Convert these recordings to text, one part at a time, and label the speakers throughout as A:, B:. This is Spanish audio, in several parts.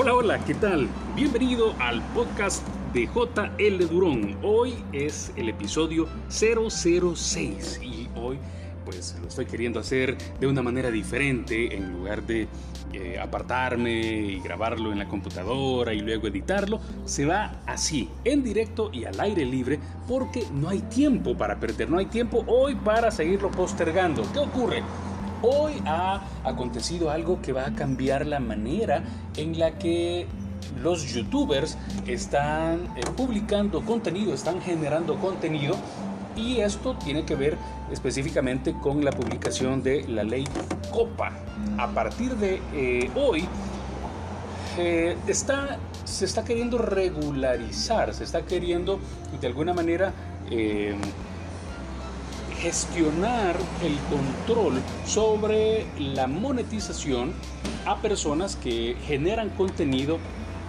A: Hola, hola, ¿qué tal? Bienvenido al podcast de JL Durón. Hoy es el episodio 006 y hoy pues lo estoy queriendo hacer de una manera diferente en lugar de eh, apartarme y grabarlo en la computadora y luego editarlo. Se va así, en directo y al aire libre porque no hay tiempo para perder, no hay tiempo hoy para seguirlo postergando. ¿Qué ocurre? Hoy ha acontecido algo que va a cambiar la manera en la que los youtubers están eh, publicando contenido, están generando contenido y esto tiene que ver específicamente con la publicación de la ley COPA. A partir de eh, hoy eh, está, se está queriendo regularizar, se está queriendo de alguna manera gestionar el control sobre la monetización a personas que generan contenido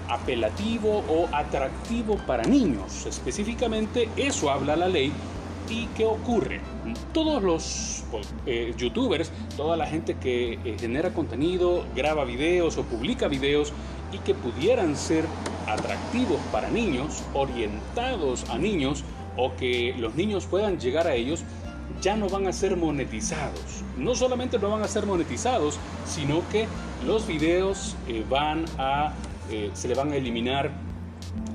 A: apelativo o atractivo para niños. Específicamente eso habla la ley. ¿Y qué ocurre? Todos los eh, youtubers, toda la gente que eh, genera contenido, graba videos o publica videos y que pudieran ser atractivos para niños, orientados a niños o que los niños puedan llegar a ellos, ya no van a ser monetizados. No solamente no van a ser monetizados, sino que los videos eh, van a, eh, se le van a eliminar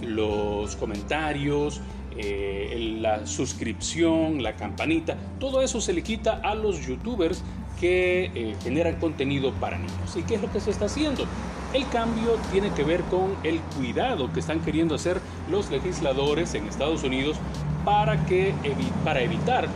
A: los comentarios, eh, la suscripción, la campanita, todo eso se le quita a los youtubers que generan contenido para niños. ¿Y qué es lo que se está haciendo? El cambio tiene que ver con el cuidado que están queriendo hacer los legisladores en Estados Unidos para, que, para evitar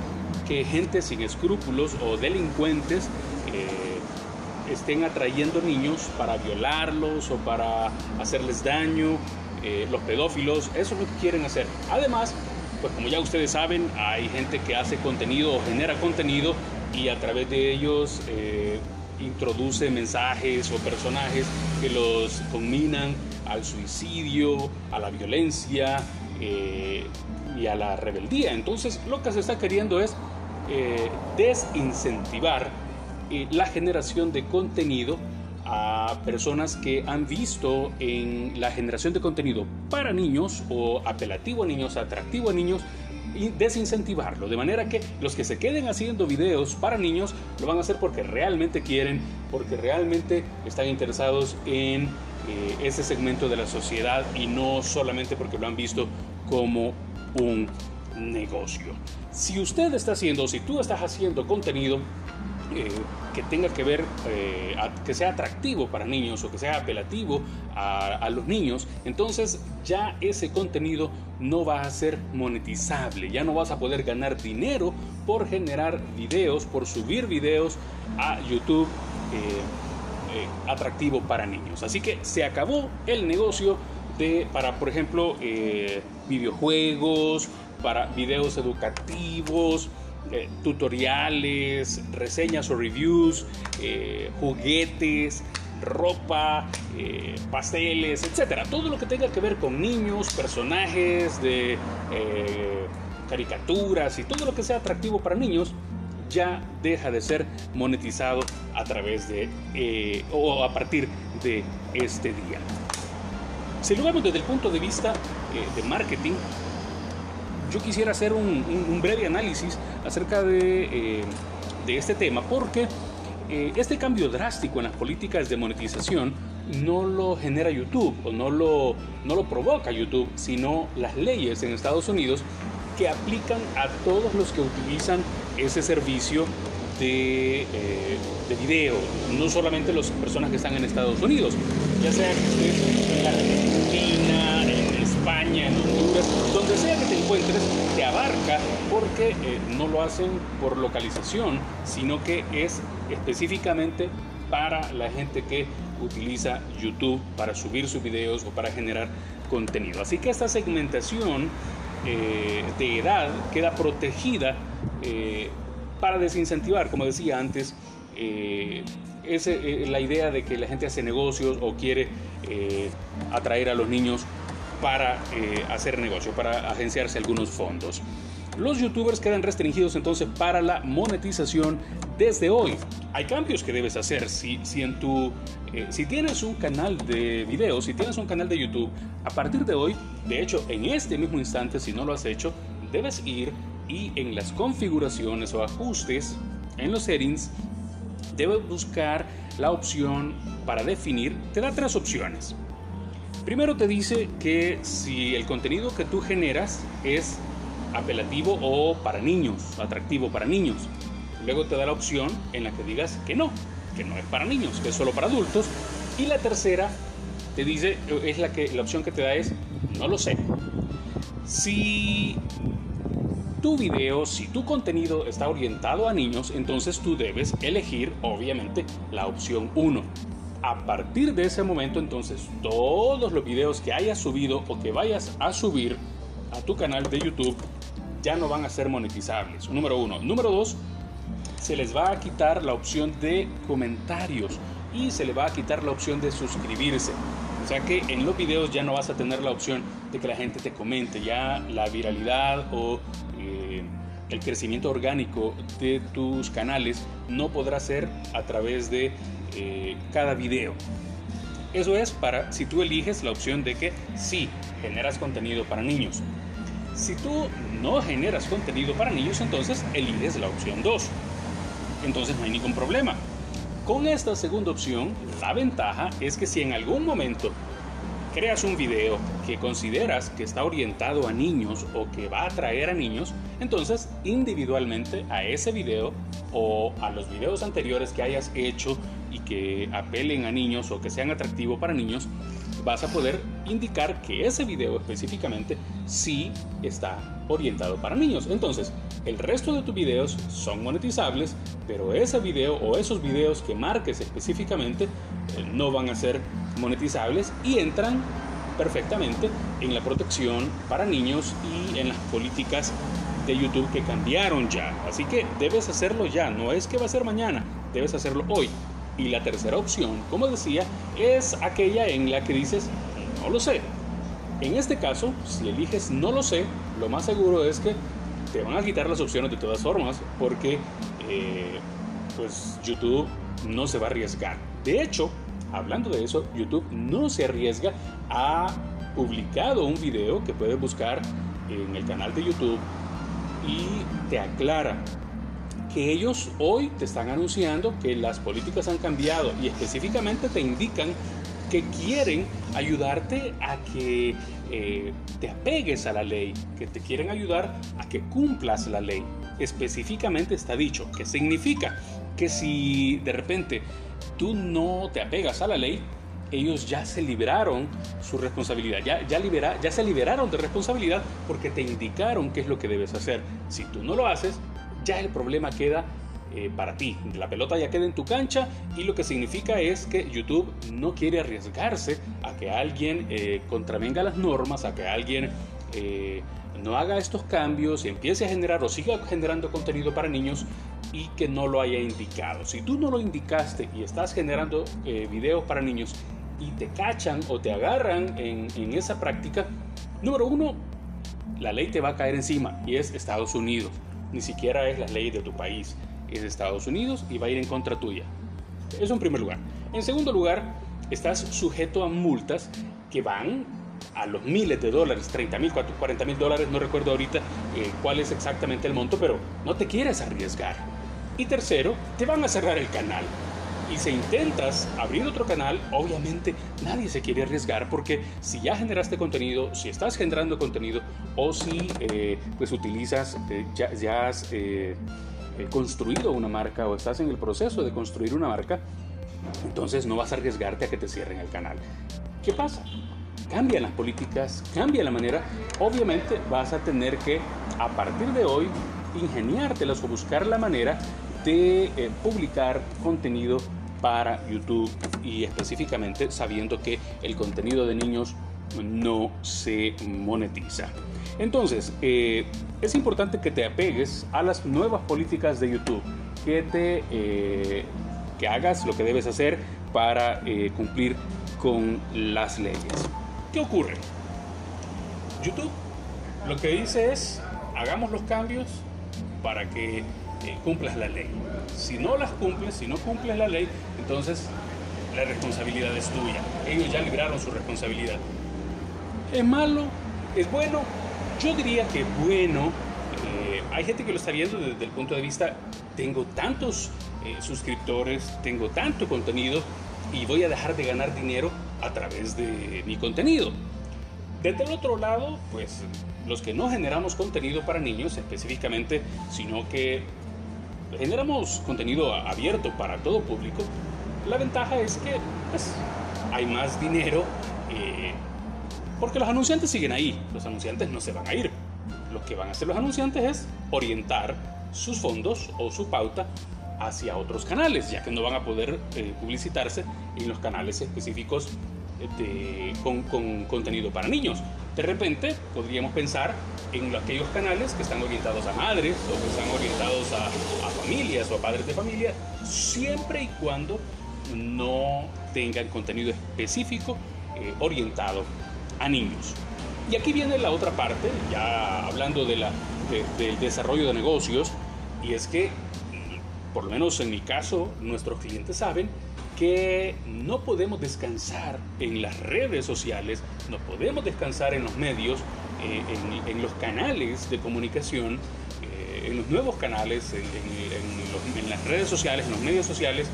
A: que gente sin escrúpulos o delincuentes eh, estén atrayendo niños para violarlos o para hacerles daño. Eh, los pedófilos, eso es lo que quieren hacer. Además, pues como ya ustedes saben, hay gente que hace contenido o genera contenido y a través de ellos eh, introduce mensajes o personajes que los combinan al suicidio, a la violencia y a la rebeldía. Entonces lo que se está queriendo es eh, desincentivar eh, la generación de contenido a personas que han visto en la generación de contenido para niños o apelativo a niños, atractivo a niños, y desincentivarlo. De manera que los que se queden haciendo videos para niños lo van a hacer porque realmente quieren, porque realmente están interesados en eh, ese segmento de la sociedad y no solamente porque lo han visto como un negocio. Si usted está haciendo, si tú estás haciendo contenido eh, que tenga que ver, eh, que sea atractivo para niños o que sea apelativo a, los niños, entonces ya ese contenido no va a ser monetizable, ya no vas a poder ganar dinero por generar videos, por subir videos a YouTube. Eh, atractivo para niños. Así que se acabó el negocio de, para, por ejemplo, videojuegos, para videos educativos, eh, tutoriales, reseñas o reviews, eh, juguetes, ropa, eh, pasteles, etcétera. Todo lo que tenga que ver con niños, personajes caricaturas y todo lo que sea atractivo para niños ya deja de ser monetizado a través de o a partir de este día. Si lo vemos desde el punto de vista de marketing, yo quisiera hacer un, breve análisis acerca de, eh, este tema porque eh, este cambio drástico en las políticas de monetización no lo genera YouTube o no lo, no lo provoca YouTube, sino las leyes en Estados Unidos que aplican a todos los que utilizan ese servicio de, eh, de video, no solamente las personas que están en Estados Unidos, ya sea que estés en Argentina, en España, en Donde sea que te encuentres, te abarca porque eh, no lo hacen por localización, sino que es específicamente para la gente que utiliza YouTube para subir sus videos o para generar contenido. Así que esta segmentación eh, de edad queda protegida para desincentivar, como decía antes, eh, es eh, la idea de que la gente hace negocios o quiere eh, atraer a los niños para hacer negocio, para agenciarse algunos fondos. Los youtubers quedan restringidos entonces para la monetización desde hoy. hay cambios que debes hacer. Si, si, en tu, eh, si tienes un canal de videos, si tienes un canal de YouTube, a partir de hoy, de hecho, en este mismo instante, si no lo has hecho, debes ir y en las configuraciones o ajustes, en los settings, debes buscar la opción para definir. Te da tres opciones. Primero te dice que si el contenido que tú generas es apelativo o para niños, atractivo para niños. Luego te da la opción en la que digas que no, que no es para niños, que es solo para adultos. Y la tercera te dice, es la que la opción que te da es no lo sé. Si tu video, si tu contenido está orientado a niños, entonces tú debes elegir obviamente la opción 1 a partir de ese momento entonces todos los videos que hayas subido o que vayas a subir a tu canal de YouTube ya no van a ser monetizables. Número uno. Número dos, se les va a quitar la opción de comentarios y se le va a quitar la opción de suscribirse. O sea que en los videos ya no vas a tener la opción de que la gente te comente. Ya la viralidad o eh, el crecimiento orgánico de tus canales no podrá ser a través de eh, cada video. Eso es para si tú eliges la opción de que sí, generas contenido para niños. Si tú no generas contenido para niños, entonces eliges la opción 2. Entonces no hay ningún problema. Con esta segunda opción, la ventaja es que si en algún momento creas un video que consideras que está orientado a niños o que va a atraer a niños, entonces individualmente a ese video o a los videos anteriores que hayas hecho y que apelen a niños o que sean atractivos para niños, vas a poder indicar que ese video específicamente sí está orientado para niños. Entonces, el resto de tus videos son monetizables, pero ese video o esos videos que marques específicamente eh, no van a ser monetizables y entran perfectamente en la protección para niños y en las políticas de YouTube que cambiaron ya. Así que debes hacerlo ya, no es que va a ser mañana, debes hacerlo hoy. Y la tercera opción, como decía, es aquella en la que dices, no lo sé. En este caso, si eliges no lo sé, lo más seguro es que te van a quitar las opciones de todas formas, porque eh, pues YouTube no se va a arriesgar. De hecho, hablando de eso, YouTube no se arriesga a publicado un video que puedes buscar en el canal de YouTube y te aclara que ellos hoy te están anunciando que las políticas han cambiado y específicamente te indican que quieren ayudarte a que eh, te apegues a la ley, que te quieren ayudar a que cumplas la ley. Específicamente está dicho, que significa que si de repente tú no te apegas a la ley, ellos ya se liberaron su responsabilidad, ya, ya, se liberaron de responsabilidad porque te indicaron qué es lo que debes hacer. Si tú no lo haces, ya el problema queda eh, para ti. La pelota ya queda en tu cancha y lo que significa es que YouTube no quiere arriesgarse a que alguien eh, contravenga las normas, a que alguien eh, no haga estos cambios empiece a generar o siga generando contenido para niños y que no lo haya indicado. Si tú no lo indicaste y estás generando videos para niños y te cachan o te agarran en, en esa práctica, número uno, la ley te va a caer encima y es Estados Unidos ni siquiera es la ley de tu país, es Estados Unidos y va a ir en contra tuya. Eso en primer lugar. En segundo lugar, estás sujeto a multas que van a los miles de dólares, 30 mil, 40 mil dólares, no recuerdo ahorita eh, cuál es exactamente el monto, pero no te quieres arriesgar. Y tercero, te van a cerrar el canal. Y si intentas abrir otro canal, obviamente nadie se quiere arriesgar porque si ya generaste contenido, si estás generando contenido o si eh, pues utilizas, eh, ya, has eh, construido una marca o estás en el proceso de construir una marca, entonces no vas a arriesgarte a que te cierren el canal. ¿Qué pasa? Cambian las políticas, cambia la manera. Obviamente vas a tener que, a partir de hoy, ingeniártelas o buscar la manera de publicar contenido para YouTube y específicamente sabiendo que el contenido de niños no se monetiza. Entonces, eh, es importante que te apegues a las nuevas políticas de YouTube, que, te, eh, que hagas lo que debes hacer para eh, cumplir con las leyes. ¿Qué ocurre? YouTube lo que dice es, hagamos los cambios para que eh, cumplas la ley. Si no las cumples, si no cumples la ley, entonces la responsabilidad es tuya. Ellos ya libraron su responsabilidad. ¿Es malo? ¿Es bueno? Yo diría que bueno. Eh, hay gente que lo está viendo desde el punto de vista, tengo tantos eh, suscriptores, tengo tanto contenido y voy a dejar de ganar dinero a través de mi contenido. Desde el otro lado, pues los que no generamos contenido para niños específicamente, sino que generamos contenido abierto para todo público, la ventaja es que pues, hay más dinero eh, porque los anunciantes siguen ahí, los anunciantes no se van a ir. Lo que van a hacer los anunciantes es orientar sus fondos o su pauta hacia otros canales, ya que no van a poder eh, publicitarse en los canales específicos con, contenido para niños. De repente podríamos pensar en aquellos canales que están orientados a madres o que están orientados a, familias o a padres de familia, siempre y cuando no tengan contenido específico eh, orientado a niños. Y aquí viene la otra parte, ya hablando de la, del desarrollo de negocios, y es que, por lo menos en mi caso, nuestros clientes saben que no podemos descansar en las redes sociales, no podemos descansar en los medios, eh, en, los canales de comunicación, eh, en los nuevos canales, en, las redes sociales, en los medios sociales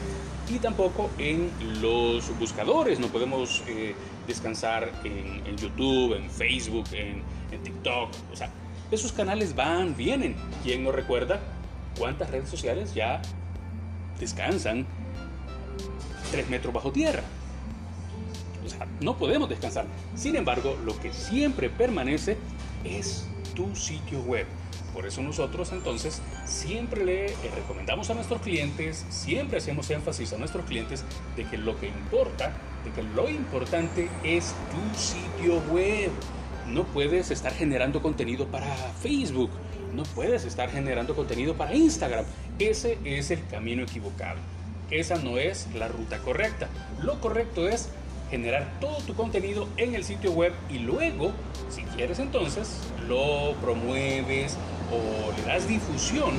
A: y tampoco en los buscadores. No podemos eh, descansar en, YouTube, en Facebook, en, TikTok. O sea, esos canales van, vienen. ¿Quién no recuerda cuántas redes sociales ya descansan tres metros bajo tierra. No podemos descansar. Sin embargo, lo que siempre permanece es tu sitio web. Por eso nosotros entonces siempre le eh, recomendamos a nuestros clientes, siempre hacemos énfasis a nuestros clientes de que lo que importa, de que lo importante es tu sitio web. No puedes estar generando contenido para Facebook, no puedes estar generando contenido para Instagram. Ese es el camino equivocado. Esa no es la ruta correcta. Lo correcto es generar todo tu contenido en el sitio web y luego, si quieres entonces, lo promueves o le das difusión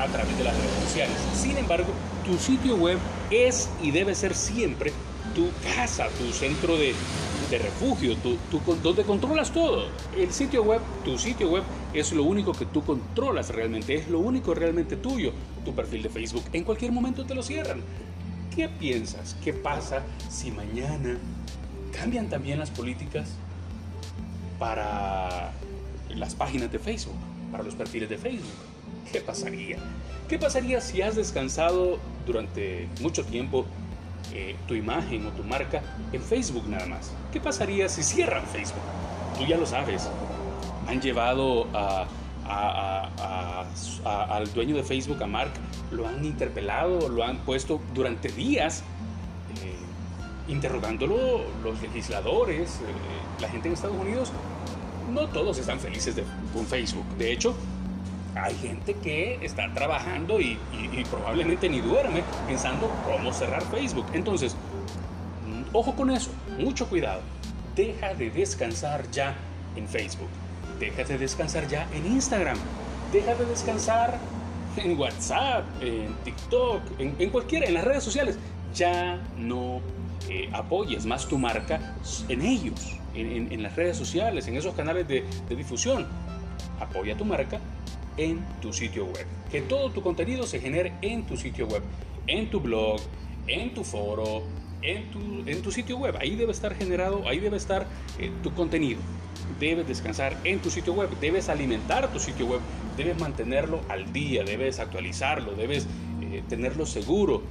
A: a través de las redes sociales. Sin embargo, tu sitio web es y debe ser siempre tu casa, tu centro de, refugio, tu, donde controlas todo. El sitio web, tu sitio web es lo único que tú controlas realmente, es lo único realmente tuyo. Tu perfil de Facebook en cualquier momento te lo cierran. ¿Qué piensas? ¿Qué pasa si mañana cambian también las políticas para las páginas de Facebook, para los perfiles de Facebook? ¿Qué pasaría? ¿Qué pasaría si has descansado durante mucho tiempo tu imagen o tu marca en Facebook nada más? ¿Qué pasaría si cierran Facebook? Tú ya lo sabes. Han llevado al dueño de Facebook, a Mark, lo han interpelado, lo han puesto durante días eh, interrogándolo los legisladores, eh, la gente en Estados Unidos. No todos están felices de, con Facebook. De hecho, hay gente que está trabajando y, probablemente ni duerme pensando cómo cerrar Facebook. Entonces, mm, ojo con eso, mucho cuidado. Deja de descansar ya en Facebook. Deja de descansar ya en Instagram. Deja de descansar en WhatsApp, en TikTok, en, cualquiera, en las redes sociales. Ya no eh, apoyes más tu marca en ellos, en, las redes sociales, en esos canales de difusión. Apoya tu marca en tu sitio web. Que todo tu contenido se genere en tu sitio web, en tu blog, en tu foro, en tu, en tu sitio web. Ahí debe estar generado, ahí debe estar eh, tu contenido. Debes descansar en tu sitio web, debes alimentar tu sitio web, debes mantenerlo al día, debes actualizarlo, debes eh, tenerlo seguro.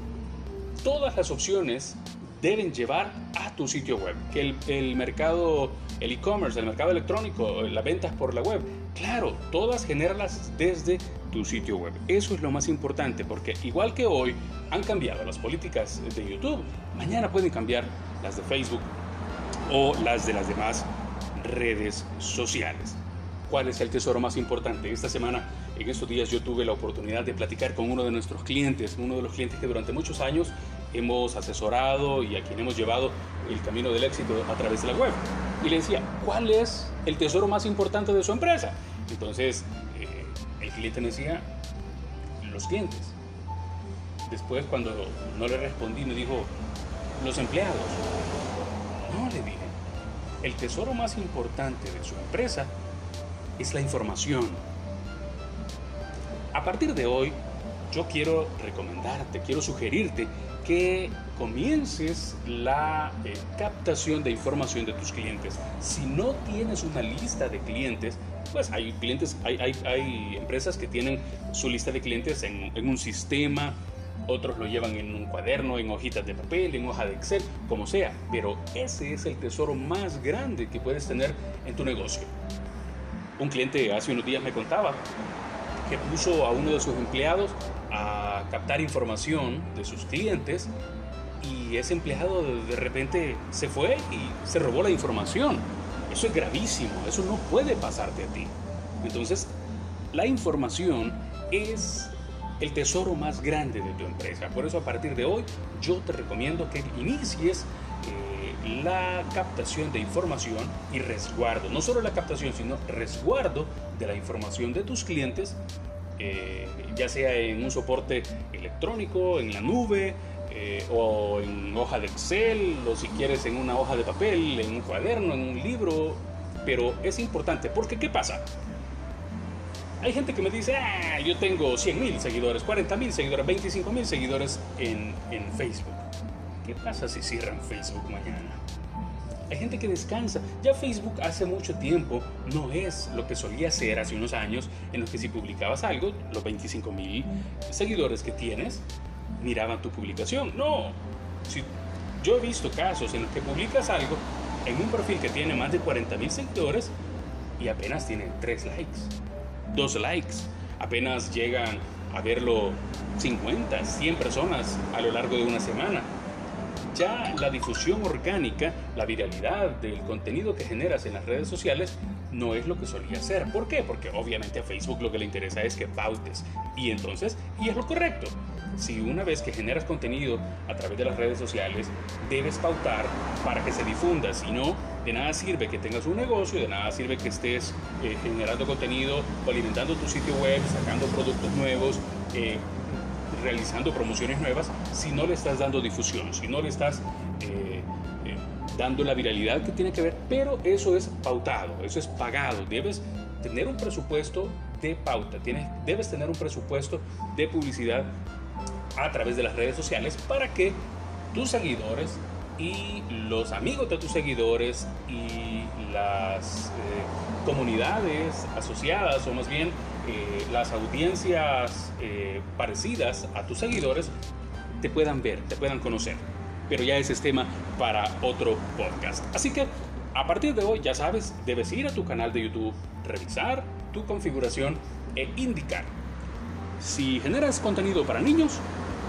A: Todas las opciones deben llevar a tu sitio web. Que el, el mercado, el e-commerce, el mercado electrónico, las ventas por la web, claro, todas generarlas desde tu sitio web. Eso es lo más importante porque igual que hoy han cambiado las políticas de YouTube, mañana pueden cambiar las de Facebook o las de las demás redes sociales. ¿Cuál es el tesoro más importante? Esta semana, en estos días, yo tuve la oportunidad de platicar con uno de nuestros clientes, uno de los clientes que durante muchos años hemos asesorado y a quien hemos llevado el camino del éxito a través de la web. Y le decía, ¿cuál es el tesoro más importante de su empresa? Entonces, eh, el cliente me decía, los clientes. Después cuando no le respondí me dijo, los empleados. No, le dije, el tesoro más importante de su empresa es la información. A partir de hoy, yo quiero recomendarte, quiero sugerirte que comiences la eh, captación de información de tus clientes. Si no tienes una lista de clientes, pues hay clientes, hay, hay, empresas que tienen su lista de clientes en, en un sistema, otros lo llevan en un cuaderno, en hojitas de papel, en hoja de Excel, como sea, pero ese es el tesoro más grande que puedes tener en tu negocio. Un cliente hace unos días me contaba que puso a uno de sus empleados a captar información de sus clientes y ese empleado de repente se fue y se robó la información. Eso es gravísimo, eso no puede pasarte a ti. Entonces, la información es el tesoro más grande de tu empresa. Por eso a partir de hoy yo te recomiendo que inicies eh, la captación de información y resguardo. No solo la captación, sino resguardo de la información de tus clientes, eh, ya sea en un soporte electrónico, en la nube, eh, o en hoja de Excel, o si quieres en una hoja de papel, en un cuaderno, en un libro. Pero es importante, porque ¿qué pasa? Hay gente que me dice, ah, yo tengo 100 mil seguidores, 40 mil seguidores, 25 mil seguidores en, en Facebook. ¿Qué pasa si cierran Facebook mañana? Hay gente que descansa. Ya Facebook hace mucho tiempo no es lo que solía ser hace unos años, en los que si publicabas algo, los 25 mil seguidores que tienes miraban tu publicación. No. Si, yo he visto casos en los que publicas algo en un perfil que tiene más de 40 mil seguidores y apenas tiene 3 likes dos likes. Apenas llegan a verlo 50, 100 personas a lo largo de una semana. Ya la difusión orgánica, la viralidad del contenido que generas en las redes sociales no es lo que solía ser. ¿Por qué? Porque obviamente a Facebook lo que le interesa es que pautes. Y entonces, y es lo correcto si una vez que generas contenido a través de las redes sociales, debes pautar para que se difunda, si no, de nada sirve que tengas un negocio, de nada sirve que estés eh, generando contenido o alimentando tu sitio web, sacando productos nuevos, eh, realizando promociones nuevas, si no le estás dando difusión, si no le estás eh, dando la viralidad que tiene que ver, pero eso es pautado, eso es pagado, debes tener un presupuesto de pauta, tienes, debes tener un presupuesto de publicidad a través de las redes sociales para que tus seguidores y los amigos de tus seguidores y las eh, comunidades asociadas o más bien eh, las audiencias eh, parecidas a tus seguidores te puedan ver, te puedan conocer. Pero ya ese es tema para otro podcast. Así que a partir de hoy ya sabes, debes ir a tu canal de YouTube, revisar tu configuración e indicar si generas contenido para niños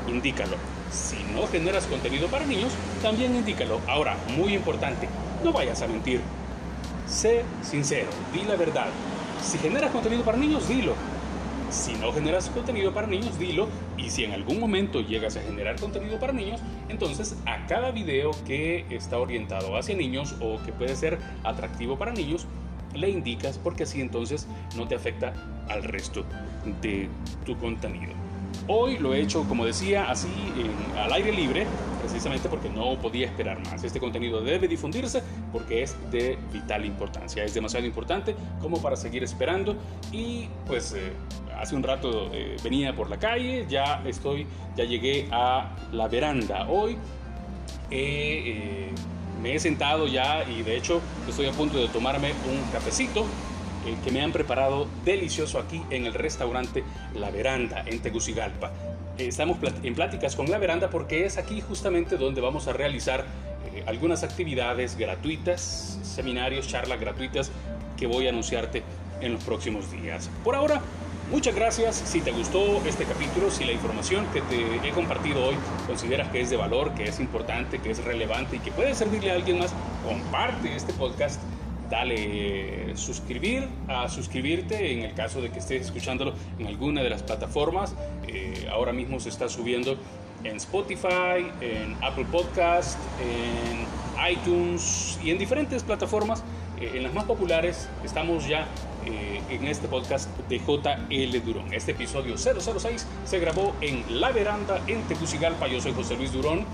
A: indícalo. Si no generas contenido para niños, también indícalo. Ahora, muy importante, no vayas a mentir. Sé sincero, di la verdad. Si generas contenido para niños, dilo. Si no generas contenido para niños, dilo. Y si en algún momento llegas a generar contenido para niños, entonces a cada video que está orientado hacia niños o que puede ser atractivo para niños, le indicas porque así entonces no te afecta al resto de tu contenido. Hoy lo he hecho, como decía, así al aire libre, precisamente porque no podía esperar más. Este contenido debe difundirse porque es de vital importancia, es demasiado importante como para seguir esperando. Y pues eh, hace un rato eh, venía por la calle, ya estoy, ya llegué a la veranda. Hoy eh, me he sentado ya y de hecho estoy a punto de tomarme un cafecito eh, que me han preparado delicioso aquí en el restaurante La Veranda en Tegucigalpa. Eh, estamos en pláticas con La Veranda porque es aquí justamente donde vamos a realizar eh, algunas actividades gratuitas, seminarios, charlas gratuitas que voy a anunciarte en los próximos días. Por ahora, muchas gracias. Si te gustó este capítulo, si la información que te he compartido hoy consideras que es de valor, que es importante, que es relevante y que puede servirle a alguien más, comparte este podcast dale suscribir, a suscribirte en el caso de que estés escuchándolo en alguna de las plataformas. Eh, ahora mismo se está subiendo en Spotify, en Apple Podcast, en iTunes y en diferentes plataformas eh, en las más populares estamos ya eh, en este podcast de JL Durón. Este episodio 006 se grabó en La Veranda en Tegucigalpa. Yo soy José Luis Durón.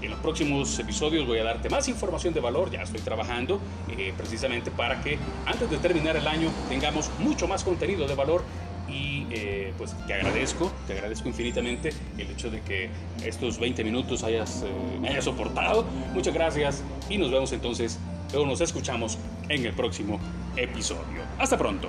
A: En los próximos episodios voy a darte más información de valor, ya estoy trabajando eh, precisamente para que antes de terminar el año tengamos mucho más contenido de valor y eh, pues te agradezco, te agradezco infinitamente el hecho de que estos 20 minutos hayas, eh, me hayas soportado. Muchas gracias y nos vemos entonces, nos escuchamos en el próximo episodio. Hasta pronto.